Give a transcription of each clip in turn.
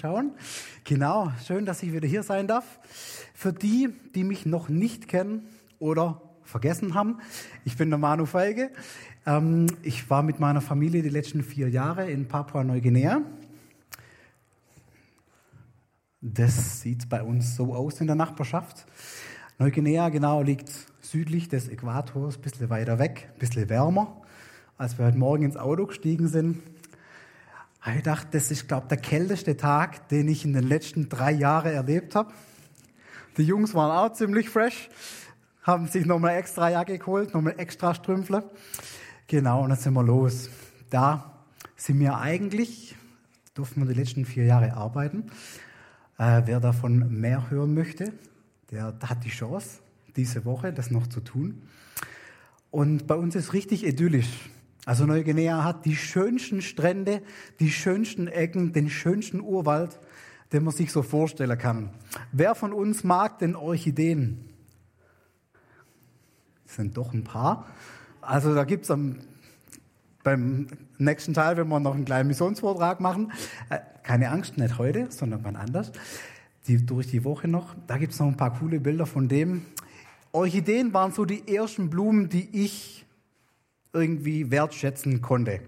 schauen. Genau, schön, dass ich wieder hier sein darf. Für die, die mich noch nicht kennen oder vergessen haben, ich bin der Manu Feige. Ähm, ich war mit meiner Familie die letzten vier Jahre in Papua-Neuguinea. Das sieht bei uns so aus in der Nachbarschaft. Neuguinea genau liegt südlich des Äquators, ein bisschen weiter weg, ein bisschen wärmer. Als wir heute Morgen ins Auto gestiegen sind, habe ich gedacht, das ist, glaube der kälteste Tag, den ich in den letzten drei Jahren erlebt habe. Die Jungs waren auch ziemlich fresh, haben sich nochmal extra Jacke geholt, nochmal extra Strümpfe. Genau, und dann sind wir los. Da sind wir eigentlich, durften wir die letzten vier Jahre arbeiten. Äh, wer davon mehr hören möchte, der hat die Chance, diese Woche das noch zu tun. Und bei uns ist richtig idyllisch. Also Neuguinea hat die schönsten Strände, die schönsten Ecken, den schönsten Urwald, den man sich so vorstellen kann. Wer von uns mag denn Orchideen? Das sind doch ein paar. Also da gibt es beim nächsten Teil, wenn wir noch einen kleinen Missionsvortrag machen, äh, keine Angst, nicht heute, sondern wann anders, die, durch die Woche noch, da gibt es noch ein paar coole Bilder von dem. Orchideen waren so die ersten Blumen, die ich irgendwie wertschätzen konnte.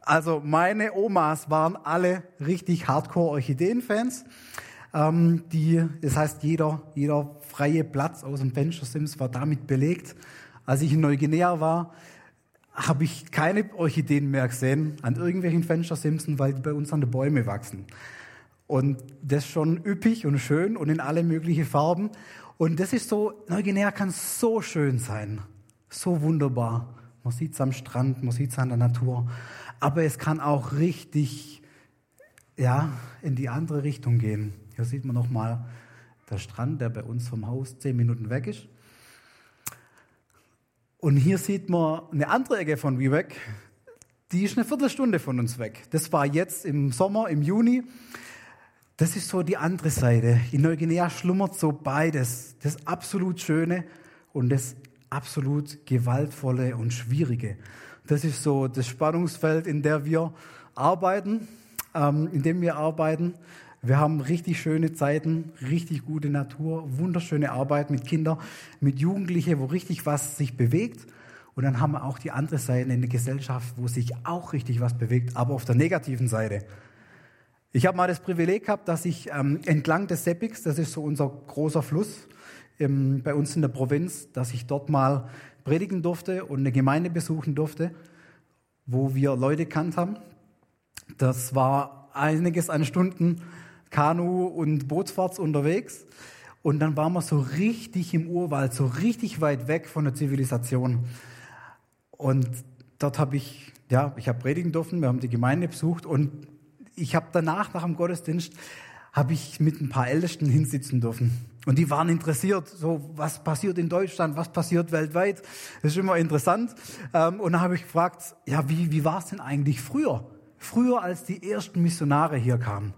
Also meine Omas waren alle richtig Hardcore-Orchideen-Fans. Ähm, die, das heißt, jeder, jeder freie Platz aus dem Fenstersims war damit belegt. Als ich in Neuguinea war, habe ich keine Orchideen mehr gesehen an irgendwelchen Fenstersimsen, weil die bei uns an den Bäumen wachsen. Und das schon üppig und schön und in alle möglichen Farben. Und das ist so, Neuguinea kann so schön sein, so wunderbar. Man sieht es am Strand, man sieht es an der Natur. Aber es kann auch richtig ja, in die andere Richtung gehen. Hier sieht man nochmal der Strand, der bei uns vom Haus zehn Minuten weg ist. Und hier sieht man eine andere Ecke von Wiebeck, die ist eine Viertelstunde von uns weg. Das war jetzt im Sommer, im Juni. Das ist so die andere Seite. In Neuguinea schlummert so beides. Das absolut Schöne und das absolut gewaltvolle und schwierige. Das ist so das Spannungsfeld, in dem wir arbeiten, ähm, in dem wir arbeiten. Wir haben richtig schöne Zeiten, richtig gute Natur, wunderschöne Arbeit mit Kindern, mit Jugendlichen, wo richtig was sich bewegt. Und dann haben wir auch die andere Seite in der Gesellschaft, wo sich auch richtig was bewegt, aber auf der negativen Seite. Ich habe mal das Privileg gehabt, dass ich ähm, entlang des Sepix, das ist so unser großer Fluss, im, bei uns in der Provinz, dass ich dort mal predigen durfte und eine Gemeinde besuchen durfte, wo wir Leute kannt haben. Das war einiges an Stunden Kanu- und Bootsfahrt unterwegs. Und dann waren wir so richtig im Urwald, so richtig weit weg von der Zivilisation. Und dort habe ich, ja, ich habe predigen dürfen, wir haben die Gemeinde besucht und ich habe danach, nach dem Gottesdienst, habe ich mit ein paar Ältesten hinsitzen dürfen. Und die waren interessiert, so was passiert in Deutschland, was passiert weltweit. Das ist immer interessant. Ähm, und dann habe ich gefragt, ja, wie, wie war es denn eigentlich früher? Früher, als die ersten Missionare hier kamen.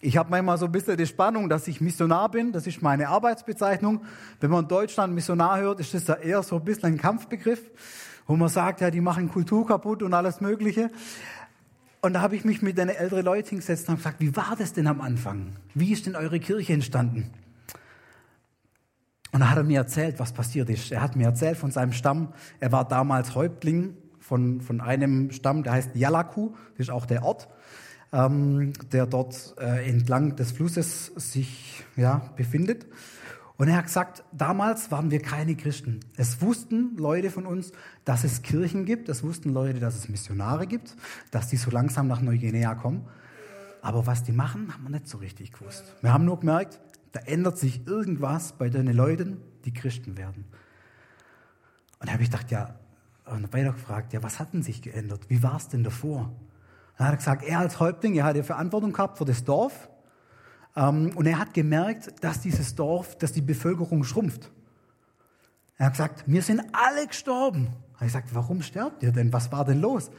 Ich habe manchmal so ein bisschen die Spannung, dass ich Missionar bin. Das ist meine Arbeitsbezeichnung. Wenn man in Deutschland Missionar hört, ist das ja eher so ein bisschen ein Kampfbegriff, wo man sagt, ja, die machen Kultur kaputt und alles Mögliche. Und da habe ich mich mit den älteren Leuten hingesetzt und gesagt, wie war das denn am Anfang? Wie ist denn eure Kirche entstanden? Und da hat er mir erzählt, was passiert ist. Er hat mir erzählt von seinem Stamm. Er war damals Häuptling von, von einem Stamm, der heißt Yalaku. Das ist auch der Ort, ähm, der dort äh, entlang des Flusses sich ja, befindet. Und er hat gesagt, damals waren wir keine Christen. Es wussten Leute von uns, dass es Kirchen gibt. Es wussten Leute, dass es Missionare gibt, dass die so langsam nach Neuguinea kommen. Aber was die machen, haben wir nicht so richtig gewusst. Wir haben nur gemerkt, da ändert sich irgendwas bei den Leuten, die Christen werden. Und da habe ich gedacht, ja, und weiter gefragt, ja, was hat denn sich geändert? Wie war es denn davor? Dann hat er gesagt, er als Häuptling, er hat ja Verantwortung gehabt für das Dorf. Ähm, und er hat gemerkt, dass dieses Dorf, dass die Bevölkerung schrumpft. Er hat gesagt, wir sind alle gestorben. Er hat gesagt, warum sterbt ihr denn? Was war denn los?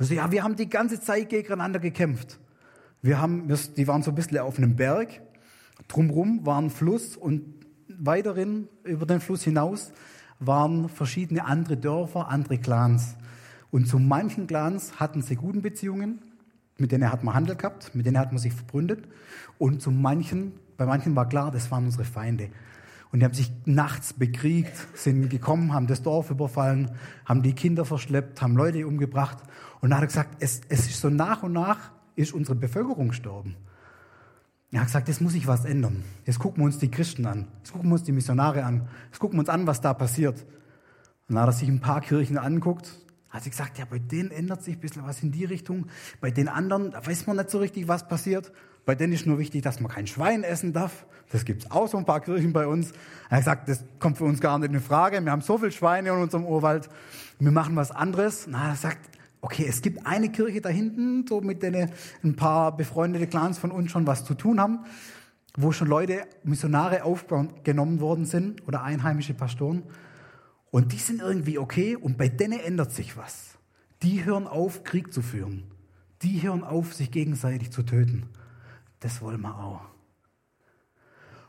Also, ja, wir haben die ganze Zeit gegeneinander gekämpft. Wir haben, die waren so ein bisschen auf einem Berg. Drumherum war ein Fluss und weiterhin über den Fluss hinaus waren verschiedene andere Dörfer, andere Clans. Und zu manchen Clans hatten sie guten Beziehungen, mit denen hat man Handel gehabt, mit denen hat man sich verbündet. Und zu manchen, bei manchen war klar, das waren unsere Feinde. Und die haben sich nachts bekriegt, sind gekommen, haben das Dorf überfallen, haben die Kinder verschleppt, haben Leute umgebracht. Und dann hat er gesagt, es, es ist so nach und nach ist unsere Bevölkerung gestorben. Er hat gesagt, jetzt muss sich was ändern. Jetzt gucken wir uns die Christen an. Jetzt gucken wir uns die Missionare an. Jetzt gucken wir uns an, was da passiert. Und dann hat er sich ein paar Kirchen anguckt, hat sie gesagt, ja, bei denen ändert sich ein bisschen was in die Richtung. Bei den anderen, da weiß man nicht so richtig, was passiert. Bei denen ist nur wichtig, dass man kein Schwein essen darf. Das gibt's auch so ein paar Kirchen bei uns. Er hat gesagt, das kommt für uns gar nicht in Frage. Wir haben so viel Schweine in unserem Urwald. Wir machen was anderes. Na, er sagt, okay, es gibt eine Kirche da hinten, so mit denen ein paar befreundete Clans von uns schon was zu tun haben, wo schon Leute, Missionare aufgenommen worden sind oder einheimische Pastoren. Und die sind irgendwie okay und bei denen ändert sich was. Die hören auf, Krieg zu führen. Die hören auf, sich gegenseitig zu töten. Das wollen wir auch.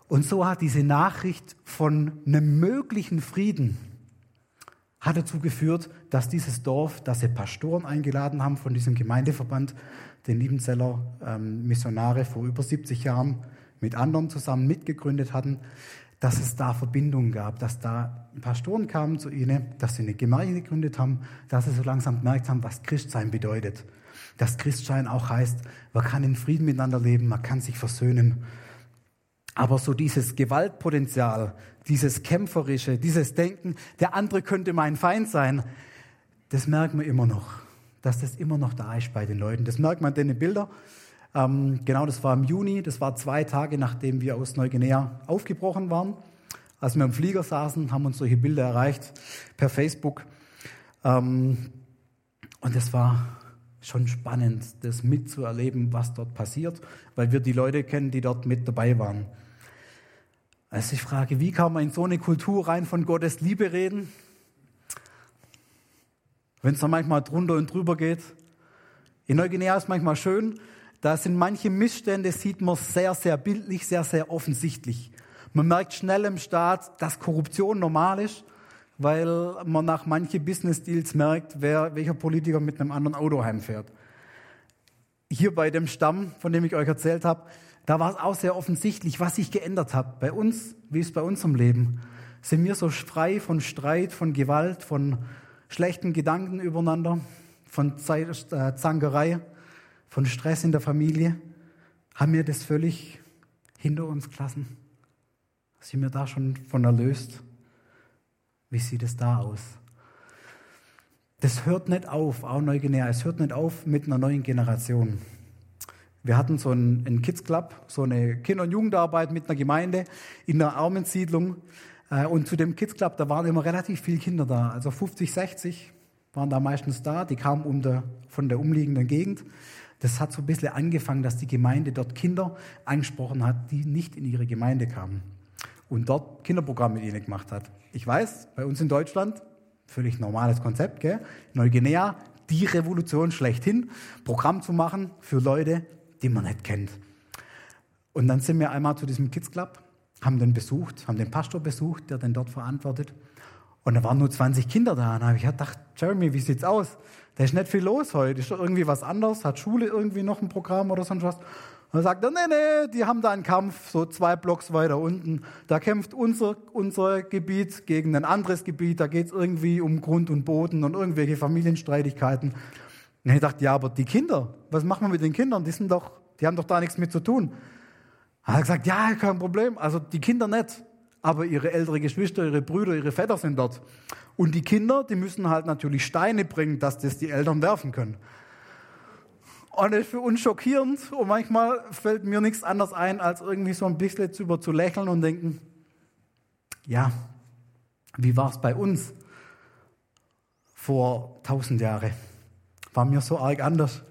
Und so hat diese Nachricht von einem möglichen Frieden hat dazu geführt, dass dieses Dorf, dass sie Pastoren eingeladen haben von diesem Gemeindeverband, den Liebenzeller ähm, Missionare vor über 70 Jahren mit anderen zusammen mitgegründet hatten, dass es da Verbindungen gab, dass da Pastoren kamen zu ihnen, dass sie eine Gemeinde gegründet haben, dass sie so langsam gemerkt haben, was Christsein bedeutet. Dass Christsein auch heißt, man kann in Frieden miteinander leben, man kann sich versöhnen. Aber so dieses Gewaltpotenzial, dieses Kämpferische, dieses Denken, der andere könnte mein Feind sein, das merkt man immer noch, dass das immer noch da ist bei den Leuten. Das merkt man in den Bildern. Ähm, genau, das war im Juni, das war zwei Tage, nachdem wir aus Neuguinea aufgebrochen waren. Als wir im Flieger saßen, haben uns solche Bilder erreicht per Facebook. Ähm, und es war schon spannend, das mitzuerleben, was dort passiert, weil wir die Leute kennen, die dort mit dabei waren. Also ich frage, wie kann man in so eine Kultur rein von Gottes Liebe reden? Wenn es da manchmal drunter und drüber geht. In Neuguinea ist manchmal schön, da sind manche Missstände, sieht man sehr, sehr bildlich, sehr, sehr offensichtlich. Man merkt schnell im Staat, dass Korruption normal ist, weil man nach manchen Business Deals merkt, wer, welcher Politiker mit einem anderen Auto heimfährt. Hier bei dem Stamm, von dem ich euch erzählt habe, da war es auch sehr offensichtlich, was sich geändert hat. Bei uns, wie es bei unserem Leben, sind wir so frei von Streit, von Gewalt, von schlechten Gedanken übereinander, von äh, Zankerei, von Stress in der Familie. Haben wir das völlig hinter uns gelassen? Sind wir da schon von erlöst? Wie sieht es da aus? Das hört nicht auf, auch Neuguinea, es hört nicht auf mit einer neuen Generation. Wir hatten so einen, einen Kids Club, so eine Kinder- und Jugendarbeit mit einer Gemeinde in einer Armensiedlung. Äh, und zu dem Kids Club, da waren immer relativ viele Kinder da. Also 50, 60 waren da meistens da. Die kamen um der, von der umliegenden Gegend. Das hat so ein bisschen angefangen, dass die Gemeinde dort Kinder angesprochen hat, die nicht in ihre Gemeinde kamen. Und dort Kinderprogramm mit ihnen gemacht hat. Ich weiß, bei uns in Deutschland, völlig normales Konzept, gell? Neuguinea, die Revolution schlechthin, Programm zu machen für Leute, die man nicht kennt. Und dann sind wir einmal zu diesem Kids Club, haben den besucht, haben den Pastor besucht, der den dort verantwortet. Und da waren nur 20 Kinder da. Und da habe ich gedacht, Jeremy, wie sieht's aus? Da ist nicht viel los heute. Ist doch irgendwie was anderes? Hat Schule irgendwie noch ein Programm oder sonst was? Und dann sagt er, nee, nee, die haben da einen Kampf, so zwei Blocks weiter unten. Da kämpft unser, unser Gebiet gegen ein anderes Gebiet. Da geht es irgendwie um Grund und Boden und irgendwelche Familienstreitigkeiten. Und ich dachte, ja, aber die Kinder, was machen wir mit den Kindern? Die sind doch, die haben doch da nichts mit zu tun. Er hat gesagt, ja, kein Problem. Also die Kinder nicht, aber ihre ältere Geschwister, ihre Brüder, ihre Väter sind dort. Und die Kinder, die müssen halt natürlich Steine bringen, dass das die Eltern werfen können. Und das ist für uns schockierend und manchmal fällt mir nichts anderes ein, als irgendwie so ein bisschen drüber zu lächeln und denken, ja, wie war es bei uns vor tausend Jahren? War mir so arg anders.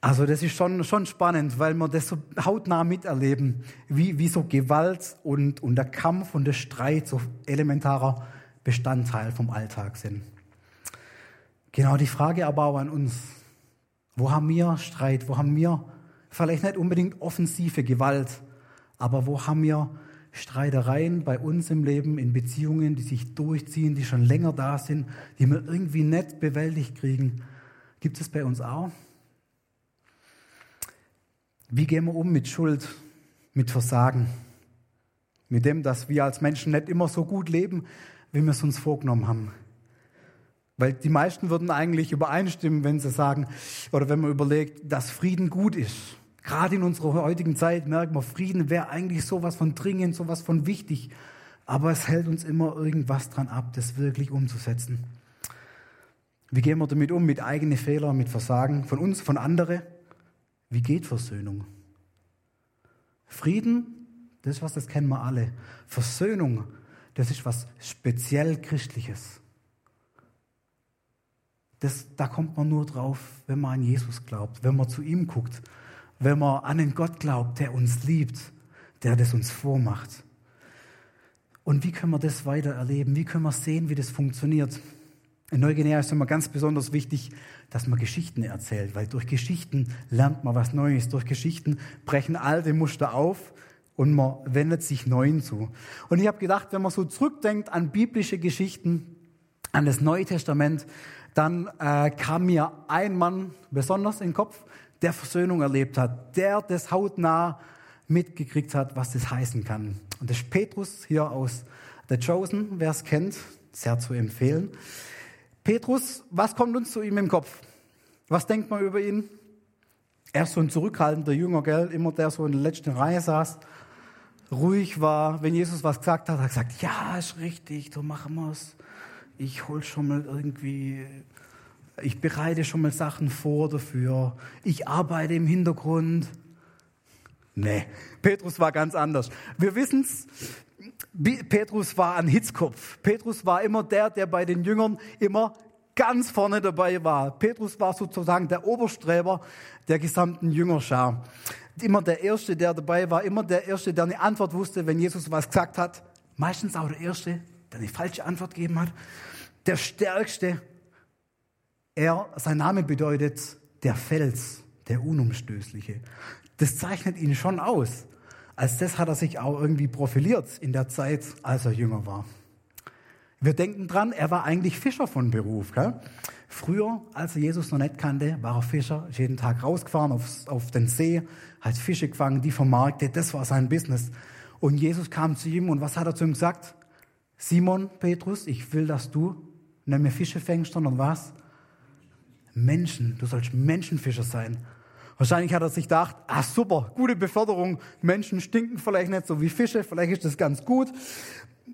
Also das ist schon, schon spannend, weil wir das so hautnah miterleben, wie, wie so Gewalt und, und der Kampf und der Streit so elementarer Bestandteil vom Alltag sind. Genau die Frage aber auch an uns. Wo haben wir Streit? Wo haben wir vielleicht nicht unbedingt offensive Gewalt, aber wo haben wir Streitereien bei uns im Leben, in Beziehungen, die sich durchziehen, die schon länger da sind, die wir irgendwie nicht bewältigt kriegen, Gibt es bei uns auch? Wie gehen wir um mit Schuld, mit Versagen? Mit dem, dass wir als Menschen nicht immer so gut leben, wie wir es uns vorgenommen haben. Weil die meisten würden eigentlich übereinstimmen, wenn sie sagen, oder wenn man überlegt, dass Frieden gut ist. Gerade in unserer heutigen Zeit merken wir, Frieden wäre eigentlich sowas von dringend, sowas von wichtig. Aber es hält uns immer irgendwas dran ab, das wirklich umzusetzen. Wie gehen wir damit um? Mit eigenen Fehlern, mit Versagen von uns, von anderen? Wie geht Versöhnung? Frieden, das ist was, das kennen wir alle. Versöhnung, das ist was speziell Christliches. Das, da kommt man nur drauf, wenn man an Jesus glaubt, wenn man zu ihm guckt, wenn man an den Gott glaubt, der uns liebt, der das uns vormacht. Und wie können wir das weiter erleben? Wie können wir sehen, wie das funktioniert? In Neuguinea ist immer ganz besonders wichtig, dass man Geschichten erzählt, weil durch Geschichten lernt man was Neues. Durch Geschichten brechen alte Muster auf und man wendet sich neuen zu. Und ich habe gedacht, wenn man so zurückdenkt an biblische Geschichten, an das Neue Testament, dann äh, kam mir ein Mann besonders in den Kopf, der Versöhnung erlebt hat, der das hautnah mitgekriegt hat, was das heißen kann. Und das ist Petrus hier aus The Chosen, wer es kennt, sehr zu empfehlen. Petrus, was kommt uns zu ihm im Kopf? Was denkt man über ihn? Er ist so ein zurückhaltender Jünger, gell? Immer der so in der letzten Reihe saß, ruhig war. Wenn Jesus was gesagt hat, hat er gesagt, ja, ist richtig, so machen wir es. Ich hol schon mal irgendwie, ich bereite schon mal Sachen vor dafür. Ich arbeite im Hintergrund. Nee, Petrus war ganz anders. Wir wissen's, Petrus war ein Hitzkopf. Petrus war immer der, der bei den Jüngern immer ganz vorne dabei war. Petrus war sozusagen der Oberstreber der gesamten Jüngerschar. Immer der Erste, der dabei war, immer der Erste, der eine Antwort wusste, wenn Jesus was gesagt hat. Meistens auch der Erste, der eine falsche Antwort gegeben hat. Der Stärkste. Er, sein Name bedeutet der Fels, der Unumstößliche. Das zeichnet ihn schon aus. Als das hat er sich auch irgendwie profiliert in der Zeit, als er jünger war. Wir denken dran, er war eigentlich Fischer von Beruf. Gell? Früher, als er Jesus noch nicht kannte, war er Fischer, ist jeden Tag rausgefahren auf, auf den See, hat Fische gefangen, die vermarktet, das war sein Business. Und Jesus kam zu ihm und was hat er zu ihm gesagt? Simon, Petrus, ich will, dass du nicht mehr Fische fängst, sondern was? Menschen, du sollst Menschenfischer sein. Wahrscheinlich hat er sich gedacht, ah super, gute Beförderung, Menschen stinken vielleicht nicht so wie Fische, vielleicht ist das ganz gut.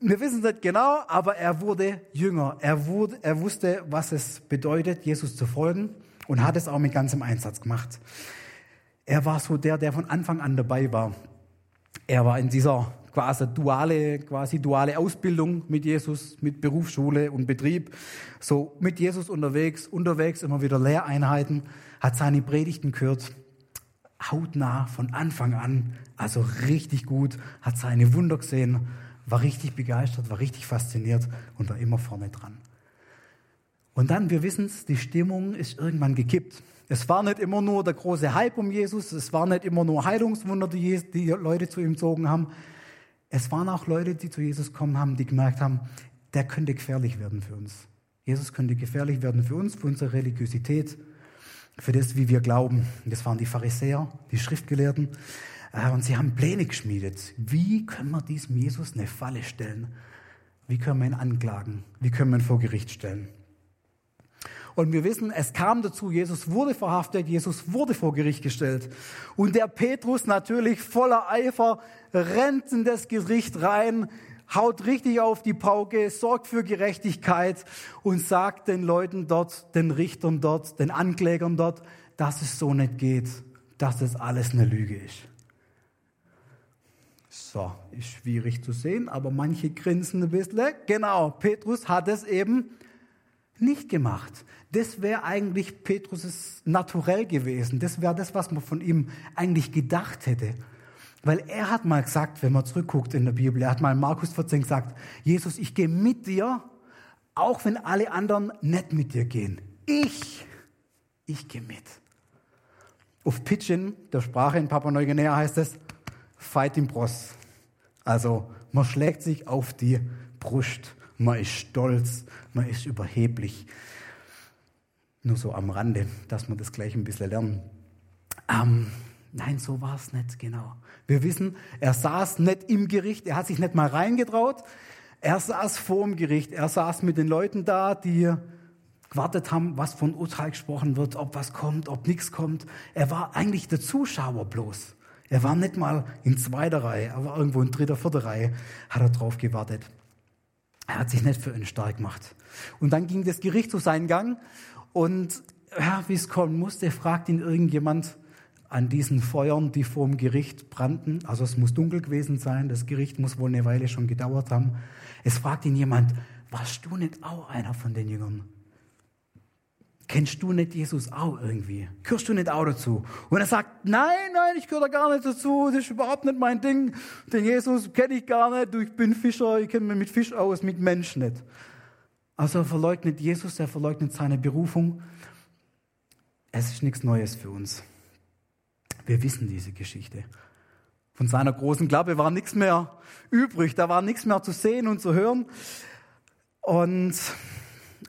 Wir wissen es nicht genau, aber er wurde jünger. Er, wurde, er wusste, was es bedeutet, Jesus zu folgen und hat es auch mit ganzem Einsatz gemacht. Er war so der, der von Anfang an dabei war. Er war in dieser quasi duale, quasi duale Ausbildung mit Jesus, mit Berufsschule und Betrieb, so mit Jesus unterwegs, unterwegs immer wieder Lehreinheiten hat seine Predigten gehört, hautnah von Anfang an, also richtig gut, hat seine Wunder gesehen, war richtig begeistert, war richtig fasziniert und war immer vorne dran. Und dann, wir wissen es, die Stimmung ist irgendwann gekippt. Es war nicht immer nur der große Hype um Jesus, es war nicht immer nur Heilungswunder, die die Leute zu ihm gezogen haben. Es waren auch Leute, die zu Jesus kommen haben, die gemerkt haben, der könnte gefährlich werden für uns. Jesus könnte gefährlich werden für uns, für unsere Religiosität, für das, wie wir glauben. Das waren die Pharisäer, die Schriftgelehrten. Äh, und sie haben Pläne geschmiedet. Wie können wir diesem Jesus eine Falle stellen? Wie können wir ihn anklagen? Wie können wir ihn vor Gericht stellen? Und wir wissen, es kam dazu, Jesus wurde verhaftet, Jesus wurde vor Gericht gestellt. Und der Petrus natürlich voller Eifer rennt in das Gericht rein, haut richtig auf die Pauke, sorgt für Gerechtigkeit und sagt den Leuten dort, den Richtern dort, den Anklägern dort, dass es so nicht geht, dass das alles eine Lüge ist. So, ist schwierig zu sehen, aber manche grinsen ein bisschen. Genau, Petrus hat es eben nicht gemacht. Das wäre eigentlich Petrus' Naturell gewesen. Das wäre das, was man von ihm eigentlich gedacht hätte. Weil er hat mal gesagt, wenn man zurückguckt in der Bibel, er hat mal in Markus 14 gesagt, Jesus, ich gehe mit dir, auch wenn alle anderen nicht mit dir gehen. Ich, ich gehe mit. Auf Pidgin, der Sprache in Papua-Neuguinea, heißt es Fight im Bros. Also man schlägt sich auf die Brust, man ist stolz, man ist überheblich. Nur so am Rande, dass wir das gleich ein bisschen lernen. Ähm, nein, so war es nicht, genau. Wir wissen, er saß nicht im Gericht, er hat sich nicht mal reingetraut. Er saß vor dem Gericht, er saß mit den Leuten da, die gewartet haben, was von Urteil gesprochen wird, ob was kommt, ob nichts kommt. Er war eigentlich der Zuschauer bloß. Er war nicht mal in zweiter Reihe, er war irgendwo in dritter, vierter Reihe, hat er drauf gewartet. Er hat sich nicht für ihn stark gemacht. Und dann ging das Gericht zu seinem Gang und ja, wie es kommen musste, fragt ihn irgendjemand an diesen Feuern, die vor dem Gericht brannten. Also es muss dunkel gewesen sein, das Gericht muss wohl eine Weile schon gedauert haben. Es fragt ihn jemand, warst du nicht auch einer von den Jüngern? Kennst du nicht Jesus auch irgendwie? Gehörst du nicht auch dazu? Und er sagt, nein, nein, ich gehöre da gar nicht dazu, das ist überhaupt nicht mein Ding. Den Jesus kenne ich gar nicht, ich bin Fischer, ich kenne mich mit Fisch aus, mit Mensch nicht. Also er verleugnet Jesus, er verleugnet seine Berufung. Es ist nichts Neues für uns. Wir wissen diese Geschichte. Von seiner großen Klappe war nichts mehr übrig, da war nichts mehr zu sehen und zu hören. Und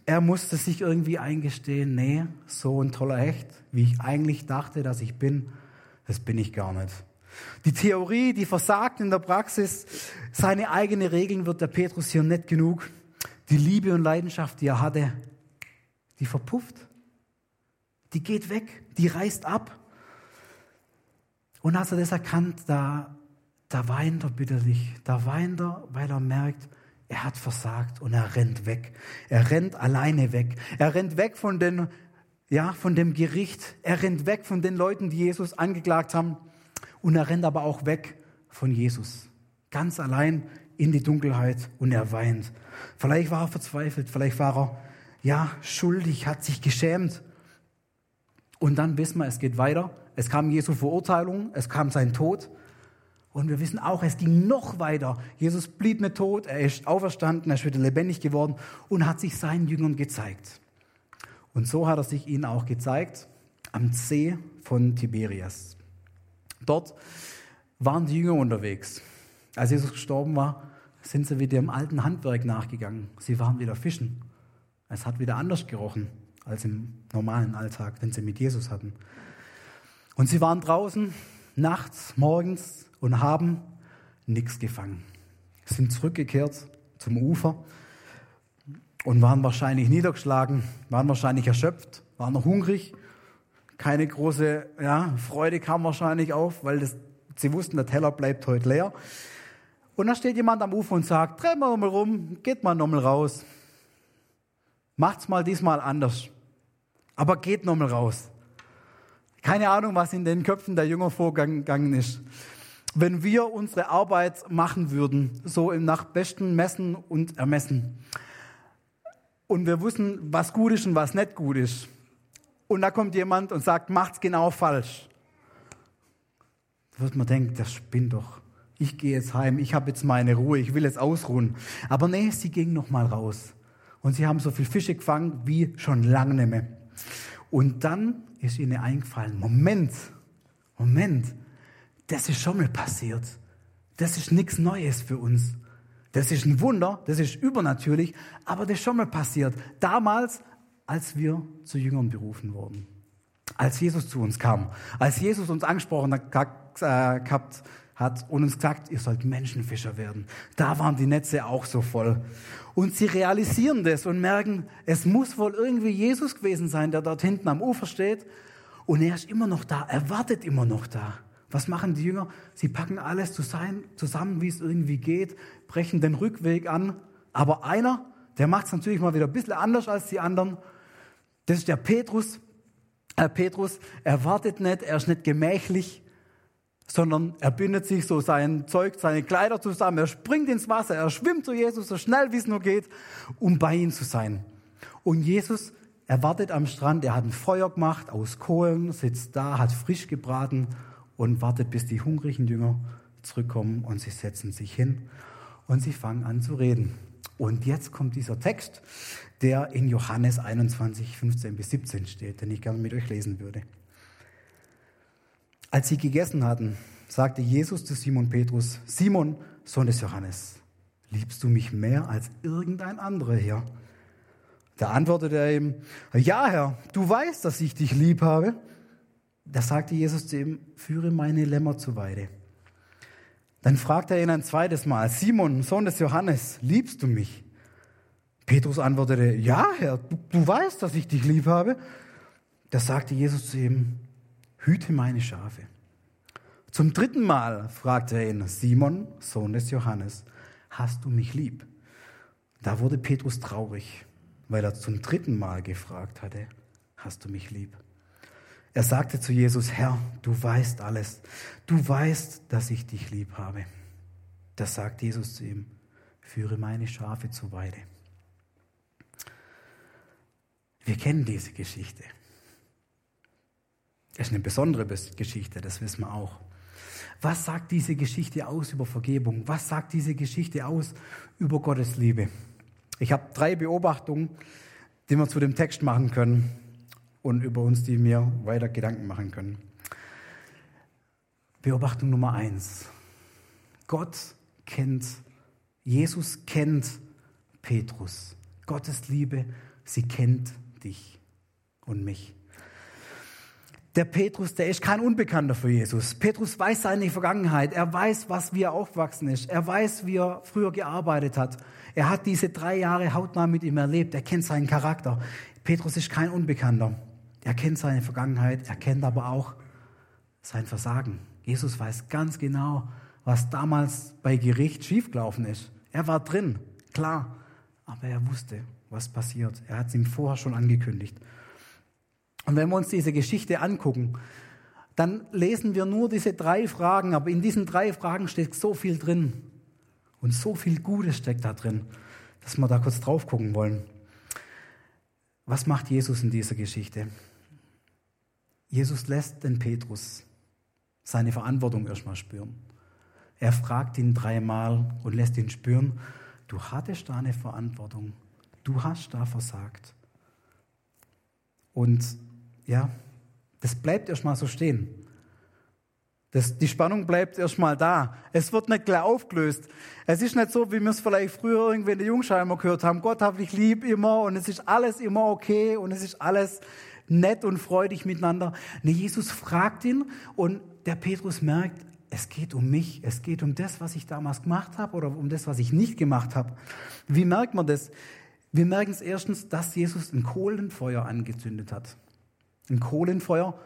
er musste sich irgendwie eingestehen, nee, so ein toller Hecht, wie ich eigentlich dachte, dass ich bin, das bin ich gar nicht. Die Theorie, die versagt in der Praxis, seine eigenen Regeln wird der Petrus hier nicht genug. Die Liebe und Leidenschaft, die er hatte, die verpufft. Die geht weg, die reißt ab. Und als er das erkannt, da, da weint er bitterlich. Da weint er, weil er merkt, er hat versagt und er rennt weg. Er rennt alleine weg. Er rennt weg von den, ja, von dem Gericht. Er rennt weg von den Leuten, die Jesus angeklagt haben. Und er rennt aber auch weg von Jesus. Ganz allein in die Dunkelheit und er weint. Vielleicht war er verzweifelt, vielleicht war er, ja, schuldig, hat sich geschämt. Und dann wissen wir, es geht weiter. Es kam Jesu Verurteilung, es kam sein Tod. Und wir wissen auch, es ging noch weiter. Jesus blieb nicht tot, er ist auferstanden, er ist wieder lebendig geworden und hat sich seinen Jüngern gezeigt. Und so hat er sich ihnen auch gezeigt am See von Tiberias. Dort waren die Jünger unterwegs. Als Jesus gestorben war, sind sie wieder im alten Handwerk nachgegangen. Sie waren wieder fischen. Es hat wieder anders gerochen als im normalen Alltag, den sie mit Jesus hatten. Und sie waren draußen, nachts, morgens, und haben nichts gefangen. Sind zurückgekehrt zum Ufer und waren wahrscheinlich niedergeschlagen, waren wahrscheinlich erschöpft, waren noch hungrig. Keine große ja, Freude kam wahrscheinlich auf, weil das, sie wussten, der Teller bleibt heute leer. Und da steht jemand am Ufer und sagt, dreh mal nochmal rum, geht mal nochmal raus. Macht's mal diesmal anders. Aber geht nochmal raus. Keine Ahnung, was in den Köpfen der Jünger vorgegangen ist wenn wir unsere Arbeit machen würden, so nach besten Messen und Ermessen. Und wir wissen, was gut ist und was nicht gut ist. Und da kommt jemand und sagt, macht's genau falsch. Da wird man denken, das spinnt doch. Ich gehe jetzt heim, ich habe jetzt meine Ruhe, ich will jetzt ausruhen. Aber nee, sie ging noch mal raus. Und sie haben so viel Fische gefangen wie schon lange nicht mehr. Und dann ist ihnen eingefallen, Moment, Moment, das ist schon mal passiert. Das ist nichts Neues für uns. Das ist ein Wunder, das ist übernatürlich, aber das ist schon mal passiert. Damals, als wir zu Jüngern berufen wurden. Als Jesus zu uns kam. Als Jesus uns angesprochen hat, äh, hat und uns gesagt, ihr sollt Menschenfischer werden. Da waren die Netze auch so voll. Und sie realisieren das und merken, es muss wohl irgendwie Jesus gewesen sein, der dort hinten am Ufer steht. Und er ist immer noch da, er wartet immer noch da. Was machen die Jünger? Sie packen alles zusammen, wie es irgendwie geht, brechen den Rückweg an. Aber einer, der macht es natürlich mal wieder ein bisschen anders als die anderen. Das ist der Petrus. Herr Petrus, er wartet nicht, er ist nicht gemächlich, sondern er bindet sich so sein Zeug, seine Kleider zusammen, er springt ins Wasser, er schwimmt zu Jesus so schnell wie es nur geht, um bei ihm zu sein. Und Jesus, er wartet am Strand, er hat ein Feuer gemacht aus Kohlen, sitzt da, hat frisch gebraten und wartet, bis die hungrigen Jünger zurückkommen und sie setzen sich hin und sie fangen an zu reden. Und jetzt kommt dieser Text, der in Johannes 21, 15 bis 17 steht, den ich gerne mit euch lesen würde. Als sie gegessen hatten, sagte Jesus zu Simon Petrus, Simon, Sohn des Johannes, liebst du mich mehr als irgendein anderer hier? Da antwortete er ihm, ja Herr, du weißt, dass ich dich lieb habe. Da sagte Jesus zu ihm, führe meine Lämmer zur Weide. Dann fragte er ihn ein zweites Mal, Simon, Sohn des Johannes, liebst du mich? Petrus antwortete, ja Herr, du, du weißt, dass ich dich lieb habe. Da sagte Jesus zu ihm, hüte meine Schafe. Zum dritten Mal fragte er ihn, Simon, Sohn des Johannes, hast du mich lieb? Da wurde Petrus traurig, weil er zum dritten Mal gefragt hatte, hast du mich lieb? Er sagte zu Jesus, Herr, du weißt alles. Du weißt, dass ich dich lieb habe. Da sagt Jesus zu ihm, führe meine Schafe zur Weide. Wir kennen diese Geschichte. Es ist eine besondere Geschichte, das wissen wir auch. Was sagt diese Geschichte aus über Vergebung? Was sagt diese Geschichte aus über Gottes Liebe? Ich habe drei Beobachtungen, die wir zu dem Text machen können und über uns, die mir weiter Gedanken machen können. Beobachtung Nummer eins. Gott kennt, Jesus kennt Petrus. Gottes Liebe, sie kennt dich und mich. Der Petrus, der ist kein Unbekannter für Jesus. Petrus weiß seine Vergangenheit. Er weiß, was wie er aufgewachsen ist. Er weiß, wie er früher gearbeitet hat. Er hat diese drei Jahre hautnah mit ihm erlebt. Er kennt seinen Charakter. Petrus ist kein Unbekannter. Er kennt seine Vergangenheit, er kennt aber auch sein Versagen. Jesus weiß ganz genau, was damals bei Gericht schiefgelaufen ist. Er war drin, klar, aber er wusste, was passiert. Er hat es ihm vorher schon angekündigt. Und wenn wir uns diese Geschichte angucken, dann lesen wir nur diese drei Fragen, aber in diesen drei Fragen steckt so viel drin. Und so viel Gutes steckt da drin, dass wir da kurz drauf gucken wollen. Was macht Jesus in dieser Geschichte? Jesus lässt den Petrus seine Verantwortung erstmal spüren. Er fragt ihn dreimal und lässt ihn spüren, du hattest da eine Verantwortung, du hast da versagt. Und ja, das bleibt erstmal so stehen. Das, die Spannung bleibt erstmal da. Es wird nicht gleich aufgelöst. Es ist nicht so, wie wir es vielleicht früher irgendwie in der Jungscheimer gehört haben. Gott hat dich lieb immer und es ist alles immer okay und es ist alles nett und freudig miteinander. Nee, Jesus fragt ihn und der Petrus merkt, es geht um mich, es geht um das, was ich damals gemacht habe oder um das, was ich nicht gemacht habe. Wie merkt man das? Wir merken es erstens, dass Jesus ein Kohlenfeuer angezündet hat. Ein Kohlenfeuer,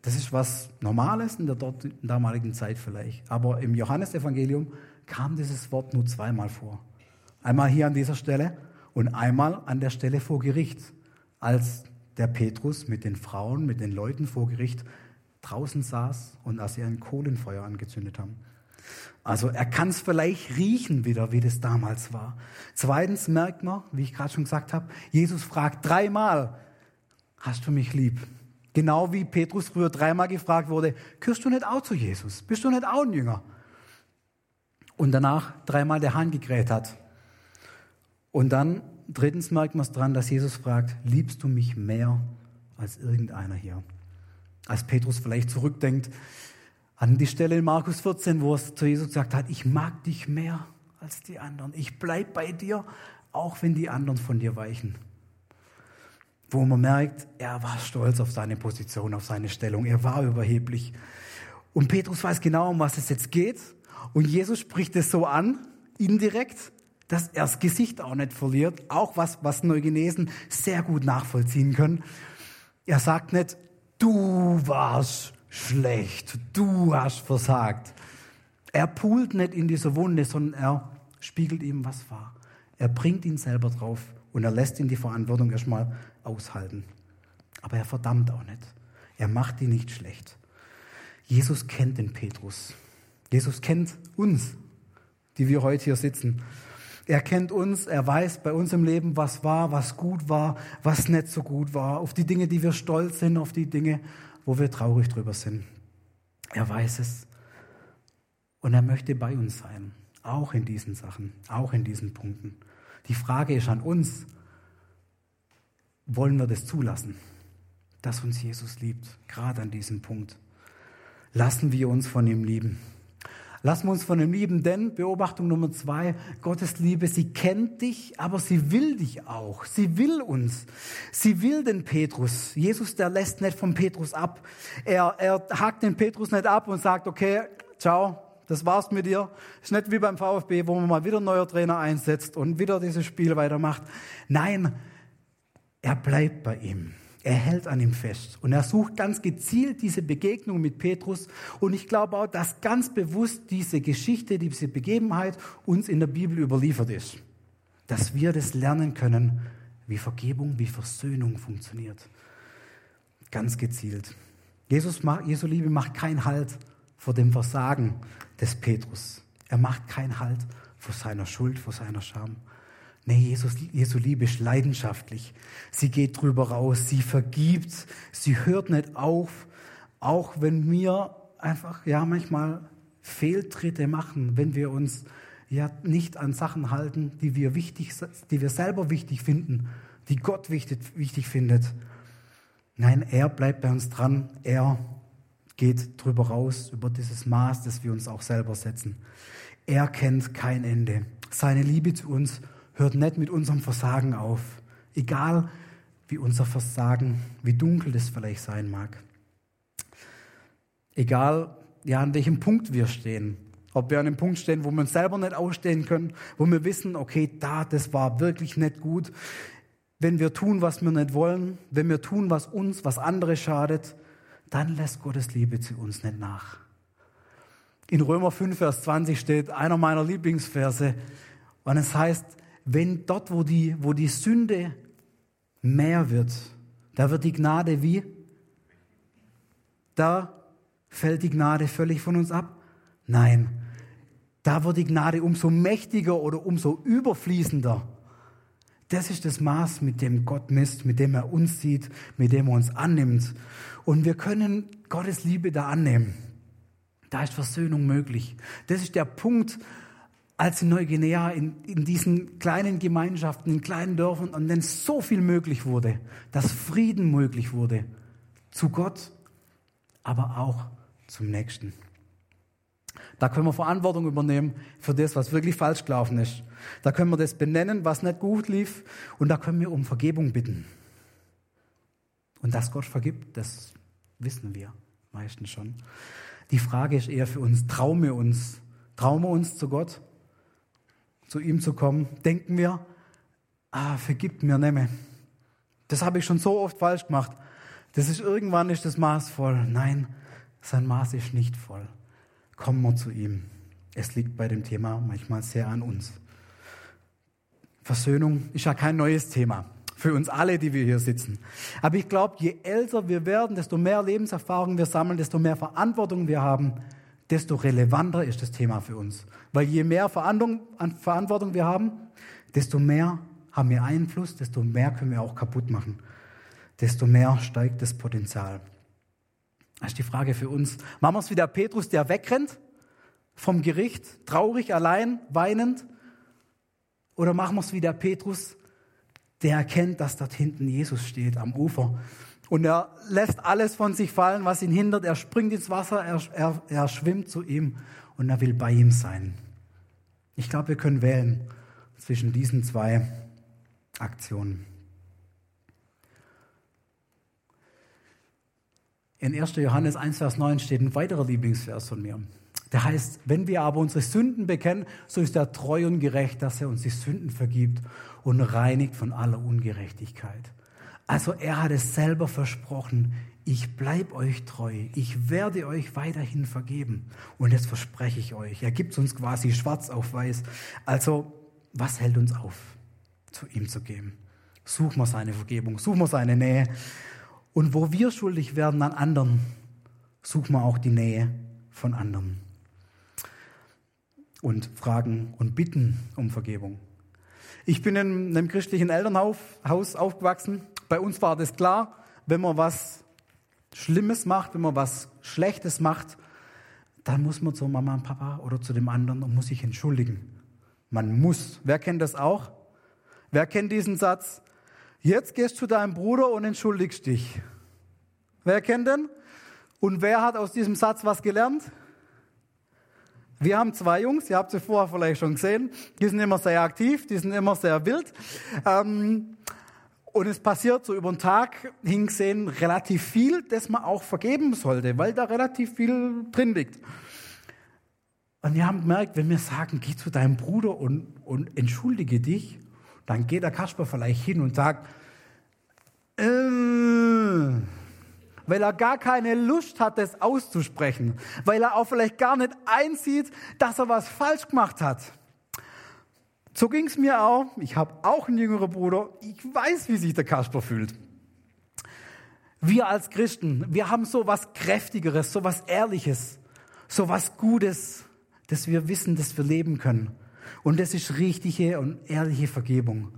das ist was Normales in der dort, damaligen Zeit vielleicht. Aber im Johannesevangelium kam dieses Wort nur zweimal vor. Einmal hier an dieser Stelle und einmal an der Stelle vor Gericht, als der Petrus mit den Frauen, mit den Leuten vor Gericht draußen saß und als sie ein Kohlenfeuer angezündet haben. Also er kann es vielleicht riechen wieder, wie das damals war. Zweitens merkt man, wie ich gerade schon gesagt habe, Jesus fragt dreimal, hast du mich lieb? Genau wie Petrus früher dreimal gefragt wurde, gehörst du nicht auch zu Jesus? Bist du nicht auch ein Jünger? Und danach dreimal der Hahn gekräht hat. Und dann drittens merkt man es dran, dass Jesus fragt, liebst du mich mehr als irgendeiner hier? Als Petrus vielleicht zurückdenkt an die Stelle in Markus 14, wo es zu Jesus gesagt hat, ich mag dich mehr als die anderen. Ich bleib bei dir, auch wenn die anderen von dir weichen. Wo man merkt, er war stolz auf seine Position, auf seine Stellung. Er war überheblich. Und Petrus weiß genau, um was es jetzt geht. Und Jesus spricht es so an, indirekt, dass er das Gesicht auch nicht verliert, auch was, was Neugenesen sehr gut nachvollziehen können. Er sagt nicht, du warst schlecht, du hast versagt. Er pult nicht in dieser Wunde, sondern er spiegelt ihm, was war. Er bringt ihn selber drauf und er lässt ihn die Verantwortung erstmal aushalten. Aber er verdammt auch nicht. Er macht ihn nicht schlecht. Jesus kennt den Petrus. Jesus kennt uns, die wir heute hier sitzen. Er kennt uns, er weiß bei uns im Leben, was war, was gut war, was nicht so gut war, auf die Dinge, die wir stolz sind, auf die Dinge, wo wir traurig drüber sind. Er weiß es. Und er möchte bei uns sein, auch in diesen Sachen, auch in diesen Punkten. Die Frage ist an uns, wollen wir das zulassen, dass uns Jesus liebt, gerade an diesem Punkt? Lassen wir uns von ihm lieben? Lassen wir uns von dem lieben, denn Beobachtung Nummer zwei, Gottes Liebe, sie kennt dich, aber sie will dich auch. Sie will uns. Sie will den Petrus. Jesus, der lässt nicht vom Petrus ab. Er, er hakt den Petrus nicht ab und sagt, okay, ciao, das war's mit dir. Ist nicht wie beim VfB, wo man mal wieder neuer Trainer einsetzt und wieder dieses Spiel weitermacht. Nein, er bleibt bei ihm. Er hält an ihm fest und er sucht ganz gezielt diese Begegnung mit Petrus. Und ich glaube auch, dass ganz bewusst diese Geschichte, diese Begebenheit uns in der Bibel überliefert ist. Dass wir das lernen können, wie Vergebung, wie Versöhnung funktioniert. Ganz gezielt. Jesus, Jesu Liebe macht keinen Halt vor dem Versagen des Petrus. Er macht keinen Halt vor seiner Schuld, vor seiner Scham. Nee, Jesus, Jesu Liebe ist leidenschaftlich. Sie geht drüber raus, sie vergibt, sie hört nicht auf, auch wenn wir einfach, ja, manchmal Fehltritte machen, wenn wir uns ja nicht an Sachen halten, die wir wichtig, die wir selber wichtig finden, die Gott wichtig, wichtig findet. Nein, er bleibt bei uns dran. Er geht drüber raus, über dieses Maß, das wir uns auch selber setzen. Er kennt kein Ende. Seine Liebe zu uns hört nicht mit unserem Versagen auf. Egal, wie unser Versagen, wie dunkel das vielleicht sein mag. Egal, ja, an welchem Punkt wir stehen. Ob wir an einem Punkt stehen, wo wir uns selber nicht ausstehen können, wo wir wissen, okay, da, das war wirklich nicht gut. Wenn wir tun, was wir nicht wollen, wenn wir tun, was uns, was andere schadet, dann lässt Gottes Liebe zu uns nicht nach. In Römer 5, Vers 20 steht einer meiner Lieblingsverse, und es heißt, wenn dort, wo die, wo die Sünde mehr wird, da wird die Gnade wie? Da fällt die Gnade völlig von uns ab? Nein, da wird die Gnade umso mächtiger oder umso überfließender. Das ist das Maß, mit dem Gott misst, mit dem er uns sieht, mit dem er uns annimmt. Und wir können Gottes Liebe da annehmen. Da ist Versöhnung möglich. Das ist der Punkt, als in Neuguinea, in, in diesen kleinen Gemeinschaften, in kleinen Dörfern, an denen so viel möglich wurde, dass Frieden möglich wurde, zu Gott, aber auch zum Nächsten. Da können wir Verantwortung übernehmen für das, was wirklich falsch gelaufen ist. Da können wir das benennen, was nicht gut lief, und da können wir um Vergebung bitten. Und dass Gott vergibt, das wissen wir meistens schon. Die Frage ist eher für uns, trauen wir uns, trauen wir uns zu Gott zu ihm zu kommen, denken wir, ah, vergib mir nehme. Das habe ich schon so oft falsch gemacht. Das ist irgendwann ist das Maß voll. Nein, sein Maß ist nicht voll. Kommen wir zu ihm. Es liegt bei dem Thema manchmal sehr an uns. Versöhnung ist ja kein neues Thema für uns alle, die wir hier sitzen. Aber ich glaube, je älter wir werden, desto mehr Lebenserfahrung wir sammeln, desto mehr Verantwortung wir haben, desto relevanter ist das Thema für uns. Weil je mehr Verantwortung wir haben, desto mehr haben wir Einfluss, desto mehr können wir auch kaputt machen. Desto mehr steigt das Potenzial. Das ist die Frage für uns. Machen wir es wie der Petrus, der wegrennt vom Gericht, traurig, allein, weinend? Oder machen wir es wie der Petrus, der erkennt, dass dort hinten Jesus steht am Ufer und er lässt alles von sich fallen, was ihn hindert. Er springt ins Wasser, er, er, er schwimmt zu ihm und er will bei ihm sein. Ich glaube, wir können wählen zwischen diesen zwei Aktionen. In 1. Johannes 1, Vers 9 steht ein weiterer Lieblingsvers von mir. Der heißt, wenn wir aber unsere Sünden bekennen, so ist er treu und gerecht, dass er uns die Sünden vergibt und reinigt von aller Ungerechtigkeit. Also er hat es selber versprochen, ich bleibe euch treu, ich werde euch weiterhin vergeben. Und das verspreche ich euch. Er gibt uns quasi schwarz auf weiß. Also was hält uns auf, zu ihm zu gehen? Suchen wir seine Vergebung, suchen wir seine Nähe. Und wo wir schuldig werden an anderen, suchen wir auch die Nähe von anderen. Und fragen und bitten um Vergebung. Ich bin in einem christlichen Elternhaus aufgewachsen bei uns war das klar, wenn man was Schlimmes macht, wenn man was Schlechtes macht, dann muss man zu Mama und Papa oder zu dem anderen und muss sich entschuldigen. Man muss. Wer kennt das auch? Wer kennt diesen Satz? Jetzt gehst du zu deinem Bruder und entschuldigst dich. Wer kennt den? Und wer hat aus diesem Satz was gelernt? Wir haben zwei Jungs, ihr habt sie vorher vielleicht schon gesehen, die sind immer sehr aktiv, die sind immer sehr wild. Ähm, und es passiert so über den Tag hingesehen relativ viel, das man auch vergeben sollte, weil da relativ viel drin liegt. Und wir haben gemerkt, wenn wir sagen, geh zu deinem Bruder und, und entschuldige dich, dann geht der Kasper vielleicht hin und sagt, äh, weil er gar keine Lust hat, das auszusprechen, weil er auch vielleicht gar nicht einsieht, dass er was falsch gemacht hat. So ging es mir auch. Ich habe auch einen jüngeren Bruder. Ich weiß, wie sich der Kasper fühlt. Wir als Christen, wir haben so was Kräftigeres, so was Ehrliches, so was Gutes, dass wir wissen, dass wir leben können. Und das ist richtige und ehrliche Vergebung.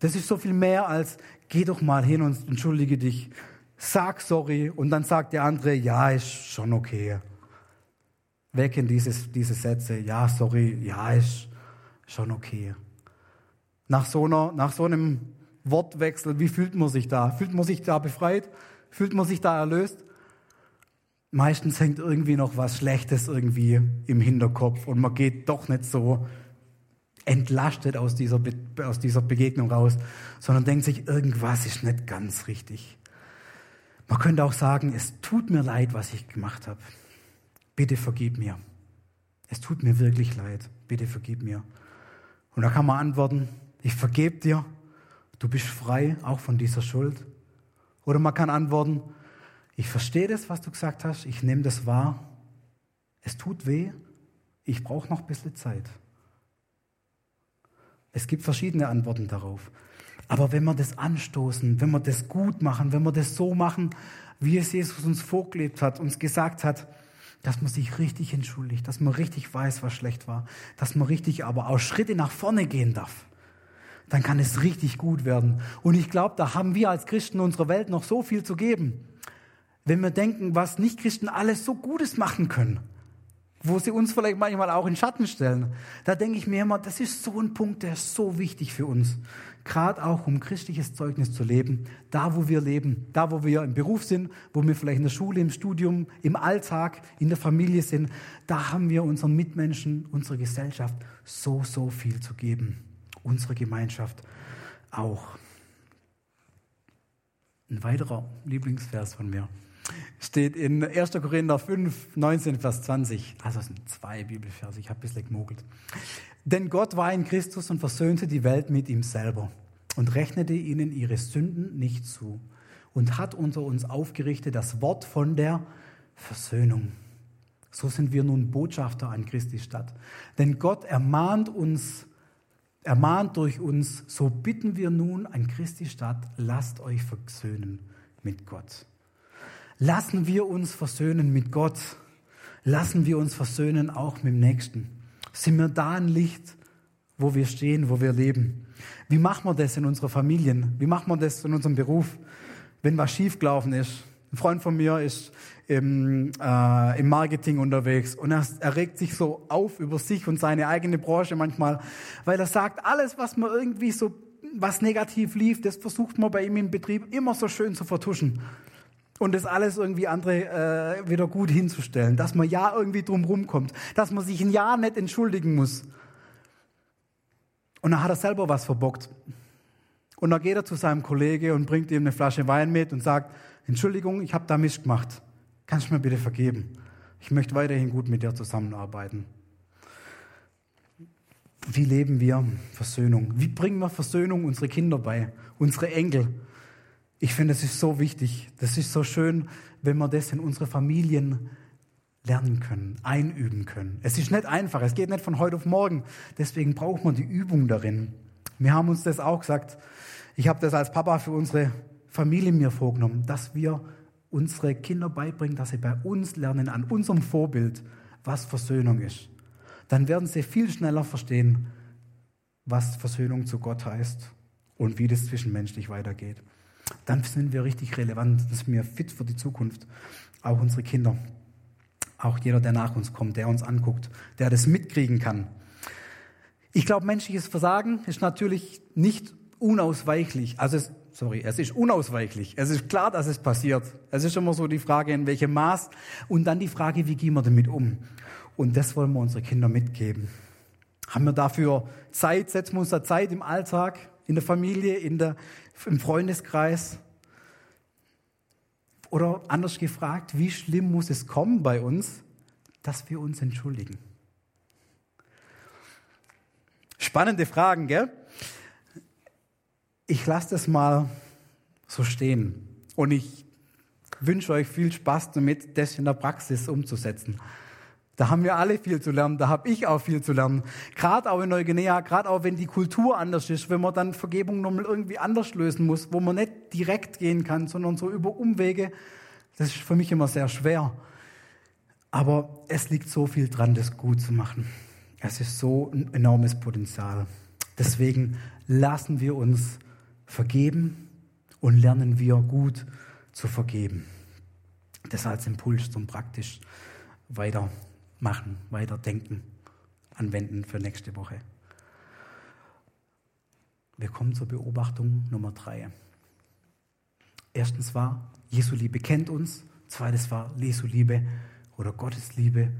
Das ist so viel mehr als, geh doch mal hin und entschuldige dich, sag sorry und dann sagt der andere, ja, ist schon okay. Wer kennt dieses, diese Sätze? Ja, sorry, ja, ist schon okay. Nach so, einer, nach so einem Wortwechsel, wie fühlt man sich da? Fühlt man sich da befreit? Fühlt man sich da erlöst? Meistens hängt irgendwie noch was Schlechtes irgendwie im Hinterkopf und man geht doch nicht so entlastet aus dieser, Be aus dieser Begegnung raus, sondern denkt sich, irgendwas ist nicht ganz richtig. Man könnte auch sagen, es tut mir leid, was ich gemacht habe. Bitte vergib mir. Es tut mir wirklich leid. Bitte vergib mir. Und da kann man antworten, ich vergebe dir. Du bist frei, auch von dieser Schuld. Oder man kann antworten, ich verstehe das, was du gesagt hast. Ich nehme das wahr. Es tut weh. Ich brauche noch ein bisschen Zeit. Es gibt verschiedene Antworten darauf. Aber wenn wir das anstoßen, wenn wir das gut machen, wenn wir das so machen, wie es Jesus uns vorgelebt hat, uns gesagt hat, dass man sich richtig entschuldigt, dass man richtig weiß, was schlecht war, dass man richtig aber auch Schritte nach vorne gehen darf, dann kann es richtig gut werden. Und ich glaube, da haben wir als Christen unserer Welt noch so viel zu geben. Wenn wir denken, was Nicht-Christen alles so Gutes machen können wo sie uns vielleicht manchmal auch in Schatten stellen. Da denke ich mir immer, das ist so ein Punkt, der ist so wichtig für uns. Gerade auch, um christliches Zeugnis zu leben, da wo wir leben, da wo wir im Beruf sind, wo wir vielleicht in der Schule, im Studium, im Alltag, in der Familie sind, da haben wir unseren Mitmenschen, unserer Gesellschaft so, so viel zu geben. Unsere Gemeinschaft auch. Ein weiterer Lieblingsvers von mir steht in 1. Korinther 5, 19, Vers 20. Also es sind zwei Bibelverse, ich habe ein bisschen gemogelt. Denn Gott war in Christus und versöhnte die Welt mit ihm selber und rechnete ihnen ihre Sünden nicht zu und hat unter uns aufgerichtet das Wort von der Versöhnung. So sind wir nun Botschafter an Christi Stadt. Denn Gott ermahnt uns, ermahnt durch uns, so bitten wir nun an Christi Stadt, lasst euch versöhnen mit Gott. Lassen wir uns versöhnen mit Gott. Lassen wir uns versöhnen auch mit dem Nächsten. Sind wir da ein Licht, wo wir stehen, wo wir leben? Wie machen wir das in unserer Familien? Wie machen wir das in unserem Beruf, wenn was schiefgelaufen ist? Ein Freund von mir ist im, äh, im Marketing unterwegs und er, er regt sich so auf über sich und seine eigene Branche manchmal, weil er sagt, alles, was man irgendwie so, was negativ lief, das versucht man bei ihm im Betrieb immer so schön zu vertuschen und das alles irgendwie andere äh, wieder gut hinzustellen, dass man ja irgendwie drum rumkommt, dass man sich ein Jahr nicht entschuldigen muss. Und dann hat er selber was verbockt. Und dann geht er zu seinem Kollege und bringt ihm eine Flasche Wein mit und sagt, Entschuldigung, ich habe da Mist gemacht. Kannst du mir bitte vergeben? Ich möchte weiterhin gut mit dir zusammenarbeiten. Wie leben wir Versöhnung? Wie bringen wir Versöhnung unsere Kinder bei, unsere Enkel? Ich finde, das ist so wichtig. Das ist so schön, wenn wir das in unsere Familien lernen können, einüben können. Es ist nicht einfach, es geht nicht von heute auf morgen. Deswegen braucht man die Übung darin. Wir haben uns das auch gesagt. Ich habe das als Papa für unsere Familie mir vorgenommen, dass wir unsere Kinder beibringen, dass sie bei uns lernen, an unserem Vorbild, was Versöhnung ist. Dann werden sie viel schneller verstehen, was Versöhnung zu Gott heißt und wie das zwischenmenschlich weitergeht dann sind wir richtig relevant, dann sind wir fit für die Zukunft. Auch unsere Kinder, auch jeder, der nach uns kommt, der uns anguckt, der das mitkriegen kann. Ich glaube, menschliches Versagen ist natürlich nicht unausweichlich. Also, es, sorry, es ist unausweichlich. Es ist klar, dass es passiert. Es ist immer so die Frage, in welchem Maß und dann die Frage, wie gehen wir damit um. Und das wollen wir unsere Kinder mitgeben. Haben wir dafür Zeit, setzen wir uns da Zeit im Alltag, in der Familie, in der, im Freundeskreis? Oder anders gefragt, wie schlimm muss es kommen bei uns, dass wir uns entschuldigen? Spannende Fragen, gell? Ich lasse das mal so stehen und ich wünsche euch viel Spaß damit, das in der Praxis umzusetzen. Da haben wir alle viel zu lernen, da habe ich auch viel zu lernen. Gerade auch in Neuguinea, gerade auch wenn die Kultur anders ist, wenn man dann Vergebung nochmal irgendwie anders lösen muss, wo man nicht direkt gehen kann, sondern so über Umwege. Das ist für mich immer sehr schwer. Aber es liegt so viel dran, das gut zu machen. Es ist so ein enormes Potenzial. Deswegen lassen wir uns vergeben und lernen wir gut zu vergeben. Das als Impuls zum praktisch weiter machen, weiterdenken, anwenden für nächste Woche. Wir kommen zur Beobachtung Nummer drei. Erstens war, Jesu Liebe kennt uns. Zweites war, Jesu Liebe oder Gottes Liebe.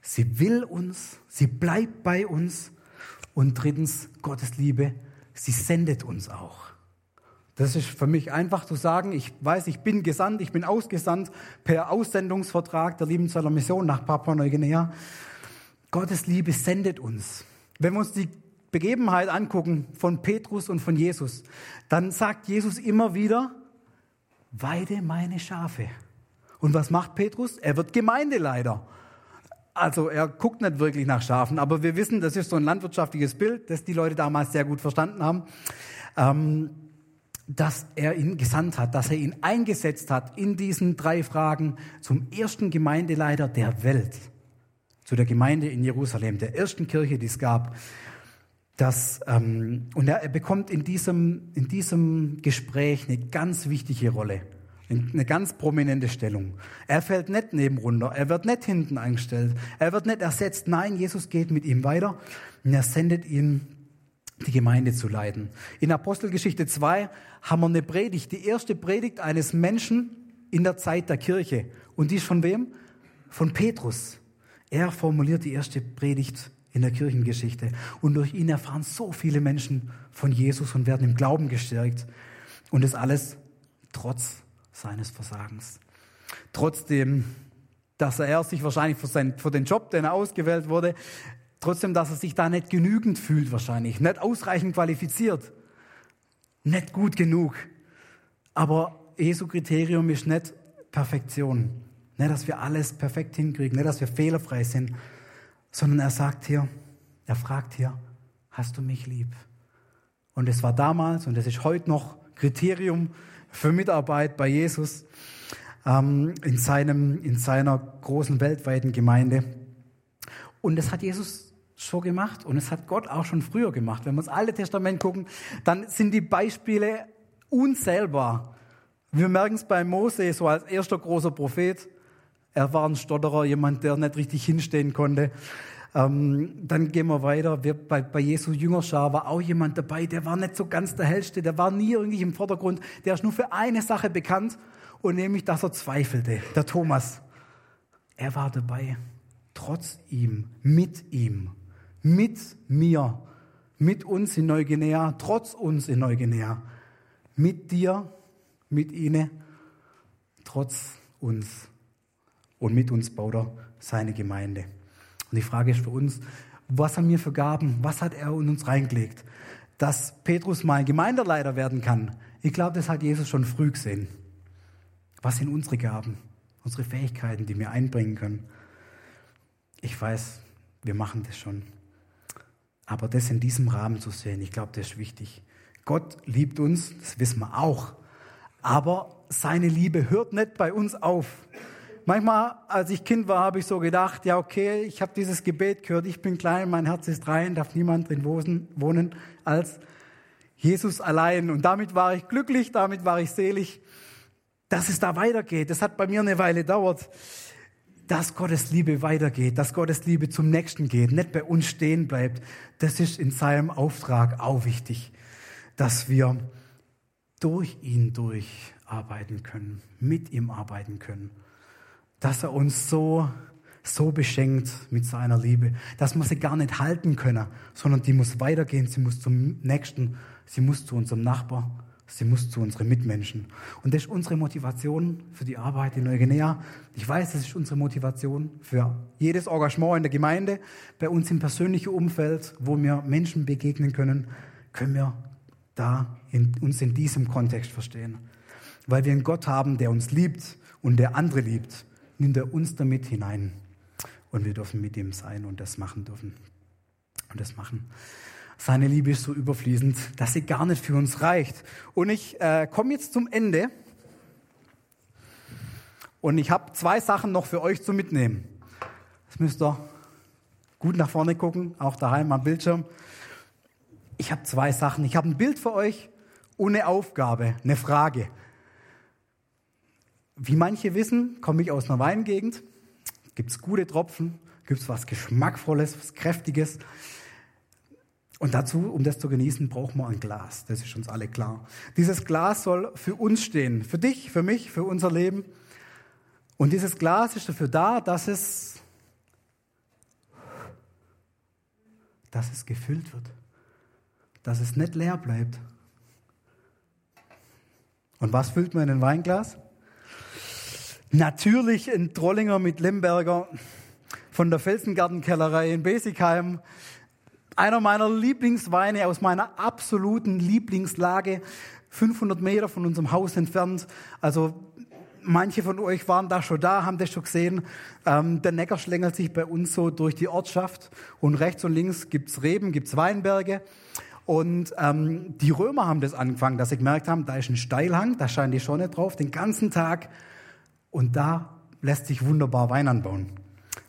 Sie will uns, sie bleibt bei uns. Und drittens, Gottes Liebe, sie sendet uns auch. Das ist für mich einfach zu sagen, ich weiß, ich bin gesandt, ich bin ausgesandt per Aussendungsvertrag der Liebenzeller Mission nach Papua-Neuguinea. Gottes Liebe sendet uns. Wenn wir uns die Begebenheit angucken von Petrus und von Jesus, dann sagt Jesus immer wieder, weide meine Schafe. Und was macht Petrus? Er wird Gemeindeleiter. Also er guckt nicht wirklich nach Schafen, aber wir wissen, das ist so ein landwirtschaftliches Bild, das die Leute damals sehr gut verstanden haben. Ähm, dass er ihn gesandt hat, dass er ihn eingesetzt hat in diesen drei Fragen zum ersten Gemeindeleiter der Welt, zu der Gemeinde in Jerusalem, der ersten Kirche, die es gab. Das, ähm, und er, er bekommt in diesem, in diesem Gespräch eine ganz wichtige Rolle, eine ganz prominente Stellung. Er fällt nicht neben runter, er wird nicht hinten eingestellt, er wird nicht ersetzt. Nein, Jesus geht mit ihm weiter und er sendet ihn die Gemeinde zu leiten. In Apostelgeschichte 2 haben wir eine Predigt, die erste Predigt eines Menschen in der Zeit der Kirche. Und die ist von wem? Von Petrus. Er formuliert die erste Predigt in der Kirchengeschichte. Und durch ihn erfahren so viele Menschen von Jesus und werden im Glauben gestärkt. Und das alles trotz seines Versagens. Trotzdem, dass er sich wahrscheinlich für, sein, für den Job, den er ausgewählt wurde, Trotzdem, dass er sich da nicht genügend fühlt wahrscheinlich, nicht ausreichend qualifiziert, nicht gut genug. Aber Jesu Kriterium ist nicht Perfektion, nicht, dass wir alles perfekt hinkriegen, nicht, dass wir fehlerfrei sind, sondern er sagt hier, er fragt hier, hast du mich lieb? Und es war damals und es ist heute noch Kriterium für Mitarbeit bei Jesus ähm, in, seinem, in seiner großen weltweiten Gemeinde. Und das hat Jesus so gemacht und es hat Gott auch schon früher gemacht. Wenn wir das Alte Testament gucken, dann sind die Beispiele unzählbar. Wir merken es bei Mose, so als erster großer Prophet. Er war ein Stotterer, jemand, der nicht richtig hinstehen konnte. Ähm, dann gehen wir weiter. Wir, bei, bei Jesu Jüngerschar war auch jemand dabei, der war nicht so ganz der Hellste, der war nie irgendwie im Vordergrund. Der ist nur für eine Sache bekannt und nämlich, dass er zweifelte. Der Thomas. Er war dabei. Trotz ihm, mit ihm mit mir, mit uns in Neuguinea, trotz uns in Neuguinea, mit dir, mit ihnen, trotz uns. Und mit uns baut er seine Gemeinde. Und die Frage ist für uns, was haben wir für Gaben? Was hat er in uns reingelegt? Dass Petrus mal Gemeindeleiter werden kann, ich glaube, das hat Jesus schon früh gesehen. Was sind unsere Gaben, unsere Fähigkeiten, die wir einbringen können? Ich weiß, wir machen das schon. Aber das in diesem Rahmen zu sehen, ich glaube, das ist wichtig. Gott liebt uns, das wissen wir auch. Aber seine Liebe hört nicht bei uns auf. Manchmal, als ich Kind war, habe ich so gedacht, ja okay, ich habe dieses Gebet gehört, ich bin klein, mein Herz ist rein, darf niemand drin wohnen als Jesus allein. Und damit war ich glücklich, damit war ich selig. Dass es da weitergeht, das hat bei mir eine Weile dauert dass Gottes Liebe weitergeht, dass Gottes Liebe zum Nächsten geht, nicht bei uns stehen bleibt. Das ist in seinem Auftrag auch wichtig, dass wir durch ihn durcharbeiten können, mit ihm arbeiten können, dass er uns so so beschenkt mit seiner Liebe, dass wir sie gar nicht halten können, sondern die muss weitergehen, sie muss zum Nächsten, sie muss zu unserem Nachbar, sie muss zu unseren Mitmenschen. Und das ist unsere Motivation für die Arbeit in Neuguinea. Ich weiß, das ist unsere Motivation für jedes Engagement in der Gemeinde, bei uns im persönlichen Umfeld, wo wir Menschen begegnen können, können wir da in, uns in diesem Kontext verstehen. Weil wir einen Gott haben, der uns liebt und der andere liebt, nimmt er uns damit hinein. Und wir dürfen mit ihm sein und das machen dürfen. Und das machen. Seine Liebe ist so überfließend, dass sie gar nicht für uns reicht. Und ich äh, komme jetzt zum Ende. Und ich habe zwei Sachen noch für euch zu mitnehmen. Das müsst ihr gut nach vorne gucken, auch daheim am Bildschirm. Ich habe zwei Sachen. Ich habe ein Bild für euch und eine Aufgabe, eine Frage. Wie manche wissen, komme ich aus einer Weingegend. Gibt es gute Tropfen, gibt es was Geschmackvolles, was Kräftiges. Und dazu, um das zu genießen, braucht man ein Glas. Das ist uns alle klar. Dieses Glas soll für uns stehen. Für dich, für mich, für unser Leben. Und dieses Glas ist dafür da, dass es, dass es gefüllt wird. Dass es nicht leer bleibt. Und was füllt man in ein Weinglas? Natürlich ein Trollinger mit Lemberger von der Felsengartenkellerei in Besigheim. Einer meiner Lieblingsweine aus meiner absoluten Lieblingslage, 500 Meter von unserem Haus entfernt. Also manche von euch waren da schon da, haben das schon gesehen. Ähm, der Neckar schlängelt sich bei uns so durch die Ortschaft und rechts und links gibt's Reben, gibt's Weinberge. Und ähm, die Römer haben das angefangen, dass sie gemerkt haben, da ist ein Steilhang, da scheint die Sonne drauf, den ganzen Tag und da lässt sich wunderbar Wein anbauen.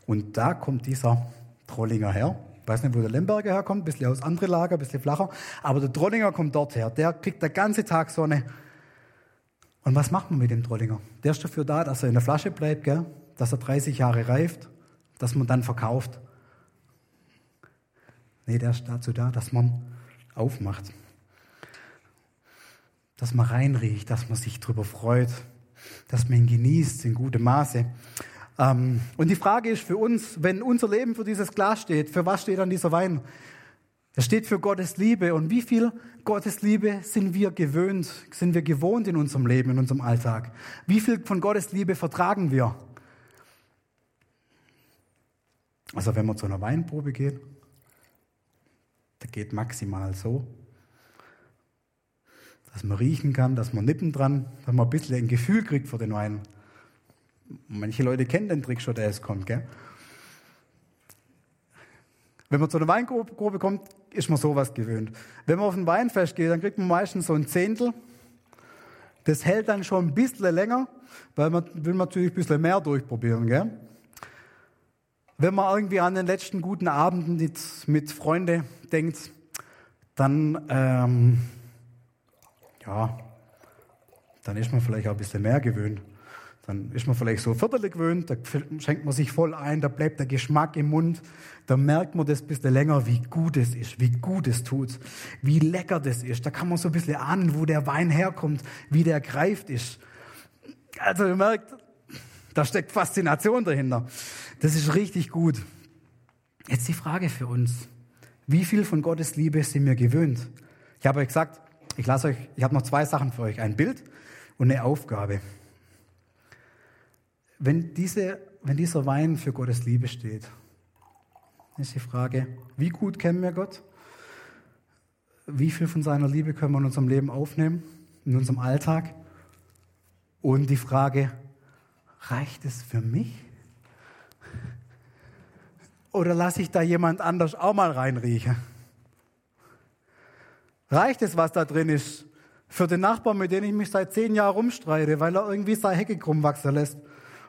Und da kommt dieser Trollinger her. Ich weiß nicht, wo der Lemberger herkommt, ein bisschen aus andere Lager, ein bisschen flacher. Aber der Trollinger kommt dort her. Der kriegt den ganzen Tag Sonne. Und was macht man mit dem Trollinger? Der ist dafür da, dass er in der Flasche bleibt, gell? dass er 30 Jahre reift, dass man dann verkauft. Nee, der ist dazu da, dass man aufmacht. Dass man reinriecht, dass man sich darüber freut, dass man ihn genießt in gutem Maße. Ähm, und die Frage ist für uns, wenn unser Leben für dieses Glas steht, für was steht dann dieser Wein? Er steht für Gottes Liebe. Und wie viel Gottes Liebe sind wir gewöhnt, sind wir gewohnt in unserem Leben, in unserem Alltag? Wie viel von Gottes Liebe vertragen wir? Also wenn man zu einer Weinprobe geht, da geht maximal so dass man riechen kann, dass man nippen dran, dass man ein bisschen ein Gefühl kriegt für den Wein. Manche Leute kennen den Trick schon, der es kommt. Gell? Wenn man zu einer Weinprobe kommt, ist man sowas gewöhnt. Wenn man auf ein Weinfest geht, dann kriegt man meistens so ein Zehntel. Das hält dann schon ein bisschen länger, weil man will natürlich ein bisschen mehr durchprobieren. Gell? Wenn man irgendwie an den letzten guten Abenden mit, mit Freunden denkt, dann ähm, ja, dann ist man vielleicht auch ein bisschen mehr gewöhnt. Dann ist man vielleicht so Viertel gewöhnt, da schenkt man sich voll ein, da bleibt der Geschmack im Mund, da merkt man das ein bisschen länger, wie gut es ist, wie gut es tut, wie lecker das ist. Da kann man so ein bisschen ahnen, wo der Wein herkommt, wie der greift ist. Also ihr merkt, da steckt Faszination dahinter. Das ist richtig gut. Jetzt die Frage für uns. Wie viel von Gottes Liebe sind wir gewöhnt? Ich habe euch gesagt, ich lasse euch, ich habe noch zwei Sachen für euch, ein Bild und eine Aufgabe. Wenn, diese, wenn dieser Wein für Gottes Liebe steht, ist die Frage, wie gut kennen wir Gott? Wie viel von seiner Liebe können wir in unserem Leben aufnehmen, in unserem Alltag? Und die Frage, reicht es für mich? Oder lasse ich da jemand anders auch mal reinriechen? Reicht es, was da drin ist? Für den Nachbarn, mit dem ich mich seit zehn Jahren rumstreite, weil er irgendwie seine Hecke krumm wachsen lässt.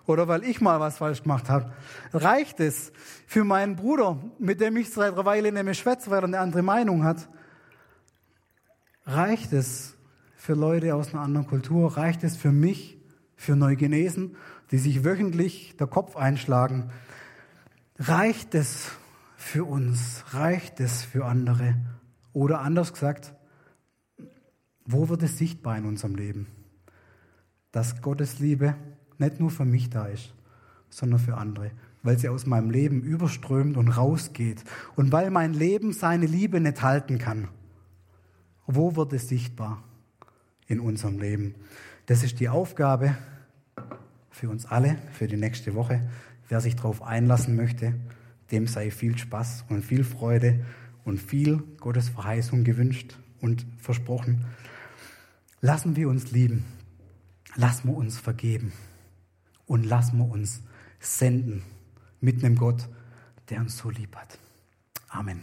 Oder weil ich mal was falsch gemacht habe. Reicht es für meinen Bruder, mit dem ich seit einer Weile nämlich schwätze, weil er eine andere Meinung hat? Reicht es für Leute aus einer anderen Kultur? Reicht es für mich, für Neugenesen, die sich wöchentlich der Kopf einschlagen? Reicht es für uns? Reicht es für andere? Oder anders gesagt, wo wird es sichtbar in unserem Leben, dass Gottes Liebe nicht nur für mich da ist, sondern für andere? weil sie aus meinem Leben überströmt und rausgeht und weil mein Leben seine Liebe nicht halten kann. Wo wird es sichtbar in unserem Leben? Das ist die Aufgabe für uns alle, für die nächste Woche. Wer sich darauf einlassen möchte, dem sei viel Spaß und viel Freude und viel Gottes Verheißung gewünscht und versprochen. Lassen wir uns lieben, lassen wir uns vergeben und lassen wir uns senden mit einem Gott, der uns so lieb hat. Amen.